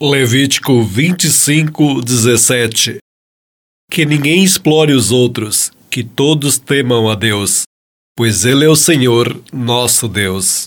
Levítico 25, 17 Que ninguém explore os outros, que todos temam a Deus, pois Ele é o Senhor, nosso Deus.